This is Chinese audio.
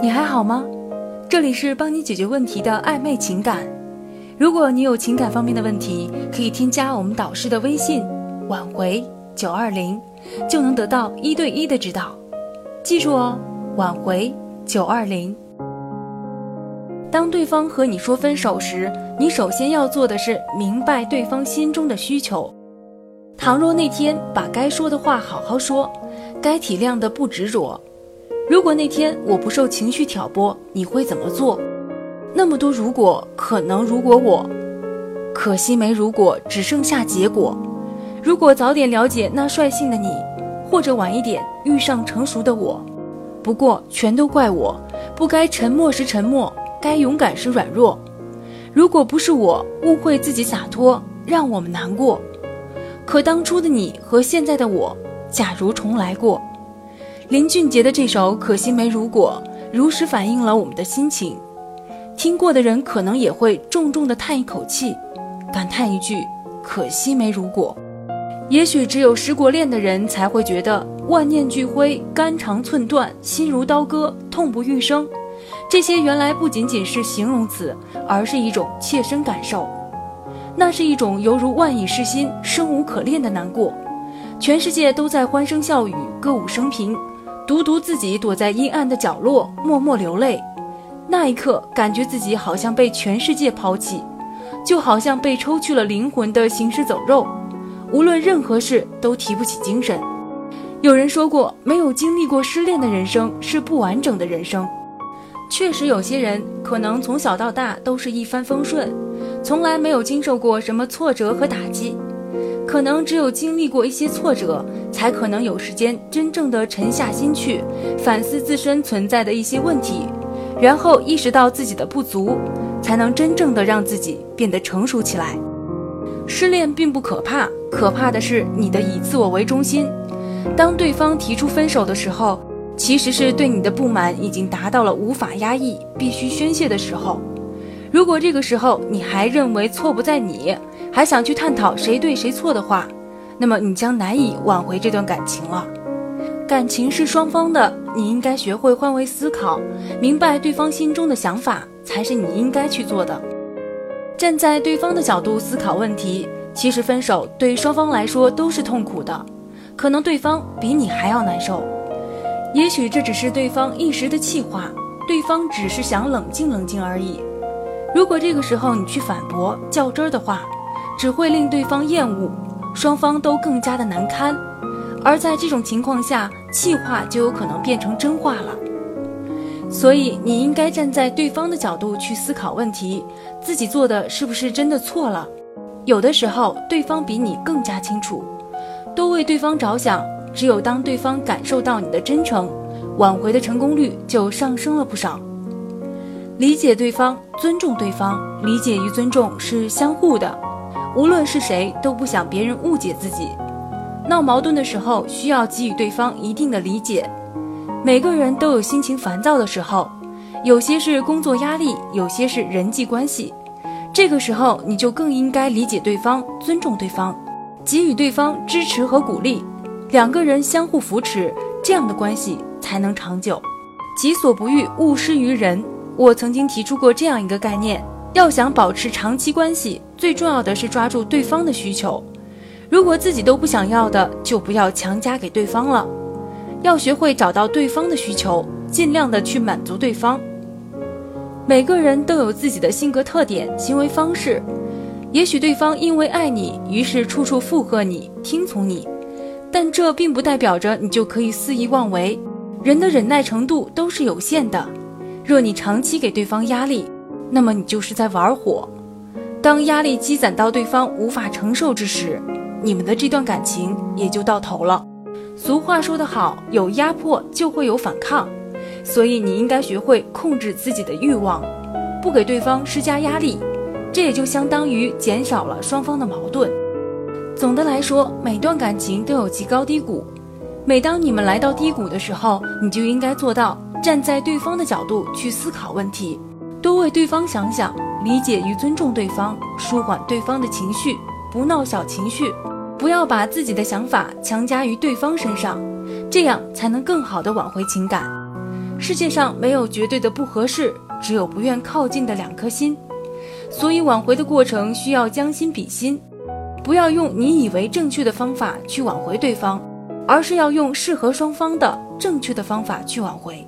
你还好吗？这里是帮你解决问题的暧昧情感。如果你有情感方面的问题，可以添加我们导师的微信“挽回九二零”，就能得到一对一的指导。记住哦，挽回九二零。当对方和你说分手时，你首先要做的是明白对方心中的需求。倘若那天把该说的话好好说，该体谅的不执着。如果那天我不受情绪挑拨，你会怎么做？那么多如果，可能如果我，可惜没如果，只剩下结果。如果早点了解那率性的你，或者晚一点遇上成熟的我，不过全都怪我，不该沉默时沉默，该勇敢时软弱。如果不是我误会自己洒脱，让我们难过。可当初的你和现在的我，假如重来过。林俊杰的这首《可惜没如果》，如实反映了我们的心情。听过的人可能也会重重的叹一口气，感叹一句：“可惜没如果。”也许只有失过恋的人才会觉得“万念俱灰，肝肠寸断，心如刀割，痛不欲生”。这些原来不仅仅是形容词，而是一种切身感受。那是一种犹如万蚁噬心、生无可恋的难过。全世界都在欢声笑语、歌舞升平。独独自己躲在阴暗的角落，默默流泪。那一刻，感觉自己好像被全世界抛弃，就好像被抽去了灵魂的行尸走肉，无论任何事都提不起精神。有人说过，没有经历过失恋的人生是不完整的人生。确实，有些人可能从小到大都是一帆风顺，从来没有经受过什么挫折和打击。可能只有经历过一些挫折，才可能有时间真正的沉下心去反思自身存在的一些问题，然后意识到自己的不足，才能真正的让自己变得成熟起来。失恋并不可怕，可怕的是你的以自我为中心。当对方提出分手的时候，其实是对你的不满已经达到了无法压抑、必须宣泄的时候。如果这个时候你还认为错不在你，还想去探讨谁对谁错的话，那么你将难以挽回这段感情了。感情是双方的，你应该学会换位思考，明白对方心中的想法，才是你应该去做的。站在对方的角度思考问题，其实分手对双方来说都是痛苦的，可能对方比你还要难受。也许这只是对方一时的气话，对方只是想冷静冷静而已。如果这个时候你去反驳、较真儿的话，只会令对方厌恶，双方都更加的难堪。而在这种情况下，气话就有可能变成真话了。所以你应该站在对方的角度去思考问题，自己做的是不是真的错了？有的时候对方比你更加清楚，多为对方着想。只有当对方感受到你的真诚，挽回的成功率就上升了不少。理解对方，尊重对方，理解与尊重是相互的。无论是谁，都不想别人误解自己。闹矛盾的时候，需要给予对方一定的理解。每个人都有心情烦躁的时候，有些是工作压力，有些是人际关系。这个时候，你就更应该理解对方，尊重对方，给予对方支持和鼓励。两个人相互扶持，这样的关系才能长久。己所不欲，勿施于人。我曾经提出过这样一个概念：要想保持长期关系，最重要的是抓住对方的需求。如果自己都不想要的，就不要强加给对方了。要学会找到对方的需求，尽量的去满足对方。每个人都有自己的性格特点、行为方式。也许对方因为爱你，于是处处附和你、听从你，但这并不代表着你就可以肆意妄为。人的忍耐程度都是有限的。若你长期给对方压力，那么你就是在玩火。当压力积攒到对方无法承受之时，你们的这段感情也就到头了。俗话说得好，有压迫就会有反抗，所以你应该学会控制自己的欲望，不给对方施加压力，这也就相当于减少了双方的矛盾。总的来说，每段感情都有其高低谷，每当你们来到低谷的时候，你就应该做到。站在对方的角度去思考问题，多为对方想想，理解与尊重对方，舒缓对方的情绪，不闹小情绪，不要把自己的想法强加于对方身上，这样才能更好的挽回情感。世界上没有绝对的不合适，只有不愿靠近的两颗心。所以挽回的过程需要将心比心，不要用你以为正确的方法去挽回对方，而是要用适合双方的正确的方法去挽回。